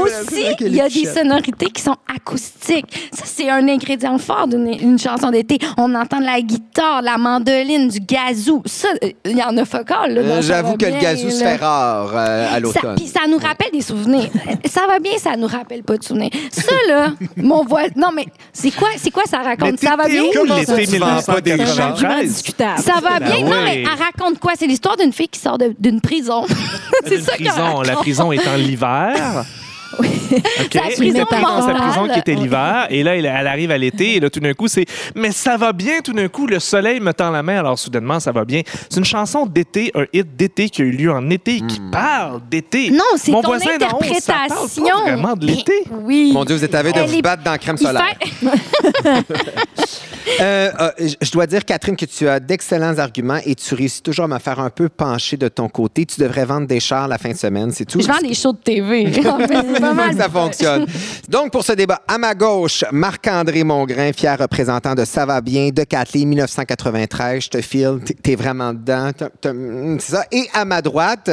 Aussi, il y a des sonorités qui sont acoustiques. Ça, c'est un ingrédient fort d'une une chanson d'été. On entend de la guitare, la mandoline, du gazou. Ça, euh, il y en a focal. là, Euh, J'avoue que le bien, gazou se fait rare euh, à Ça, l'automne. puis ça nous rappelle des souvenirs. Ça va bien, ça nous rappelle pas de souvenirs. Ça, là, [LAUGHS] mon voisin. Non, mais c'est quoi, c'est quoi ça raconte? Ça va bien? Comment ça, pas des C'est un gens? argument 1993. discutable. Ça va bien? Ben Non, oui. mais elle raconte quoi? C'est l'histoire d'une fille qui sort de- d'une prison. [LAUGHS] c'est ça prison. La raconte. Prison étant l'hiver. OK. La prison Une dans sa prison qui était l'hiver. Et là, elle, arrive à l'été. Et là, tout d'un coup, c'est Mais ça va bien. Tout d'un coup, le soleil me tend la main. Alors, soudainement, ça va bien. C'est une chanson d'été, un hit d'été qui a eu lieu en été et qui parle d'été. Non, c'est Mon ton voisin haut, ça parle pas interprétation. vraiment de l'été. Oui. Mon Dieu, vous êtes à veille de Elle vous est- battre dans la crème solaire. [LAUGHS] fait- Euh, euh, je- je dois dire, Catherine, que tu as d'excellents arguments et tu réussis toujours à me faire un peu pencher de ton côté. Tu devrais vendre des chars la fin de semaine, c'est tout. Je vends des shows de TV. Pas mal. que ça fonctionne. Donc, pour ce débat, à ma gauche, Marc-André Mongrain, fier représentant de Ça va bien, de Kathleen 1993. Je te file, t'es- vraiment dedans. Hum, C'est ça. Et à ma droite,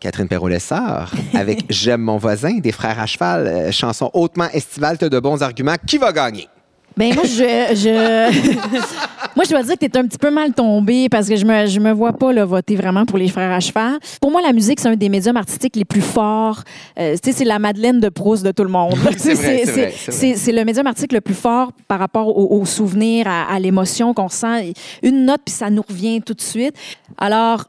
Catherine Perrault-Lessard, avec [LAUGHS] J'aime mon voisin, des frères à cheval, euh, chanson hautement estivale, t'as de bons arguments. Qui va gagner? Ben moi, je, je... [LAUGHS] moi, je dois dire que tu es un petit peu mal tombé parce que je me, je me vois pas là, voter vraiment pour les frères à cheval. Pour moi, la musique, c'est un des médiums artistiques les plus forts. Euh, tu sais, c'est la Madeleine de Proust de tout le monde. C'est le médium artistique le plus fort par rapport au, au souvenir, à, à l'émotion qu'on sent. Une note, puis ça nous revient tout de suite. Alors,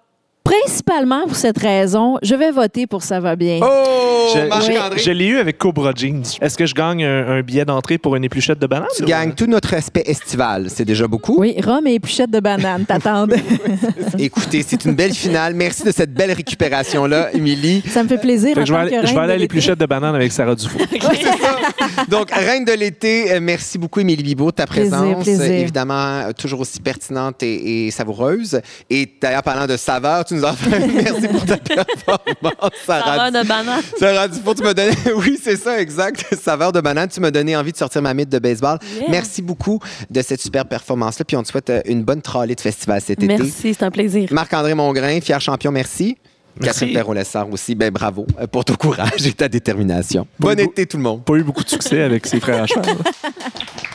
principalement pour cette raison, je vais voter pour Ça va bien. Oh, Je, Marc-André? je- l'ai eu avec Cobra Jeans. Est-ce que je gagne un, un billet d'entrée pour une épluchette de banane? Tu ou- gagnes tout notre aspect estival. C'est déjà beaucoup. Oui, rhum et épluchette de banane, t'attendais. [LAUGHS] Écoutez, c'est une belle finale. Merci de cette belle récupération-là, Émilie. ça me fait plaisir. Fait que en je vais tant aller, que je vais reine aller à l'épluchette de banane avec Sarah Dufour. [LAUGHS] Donc, Reine de l'été, euh, merci beaucoup, Émilie Bibo, de ta Plaisir, présence. plaisir. euh, Évidemment, euh, toujours aussi pertinente et, et savoureuse. Et d'ailleurs, parlant de saveur, tu nous [LAUGHS] merci pour ta performance, Sarah. Saveur de banane. Sarah Dufour, tu m'as donné. [LAUGHS] Oui, c'est ça, exact. Saveur de banane. Tu m'as donné envie de sortir ma mythe de baseball. Yeah. Merci beaucoup de cette super performance-là. Puis on te souhaite euh, une bonne trolley de festival cet été. Merci, c'est un plaisir. Marc-André Mongrain, fier champion, merci. Merci. Catherine Perrault-Lessard aussi, ben bravo euh, pour ton courage et ta détermination. Bon Beaucoup. été tout le monde. Pas eu beaucoup de succès avec ses frères à cheval. [LAUGHS]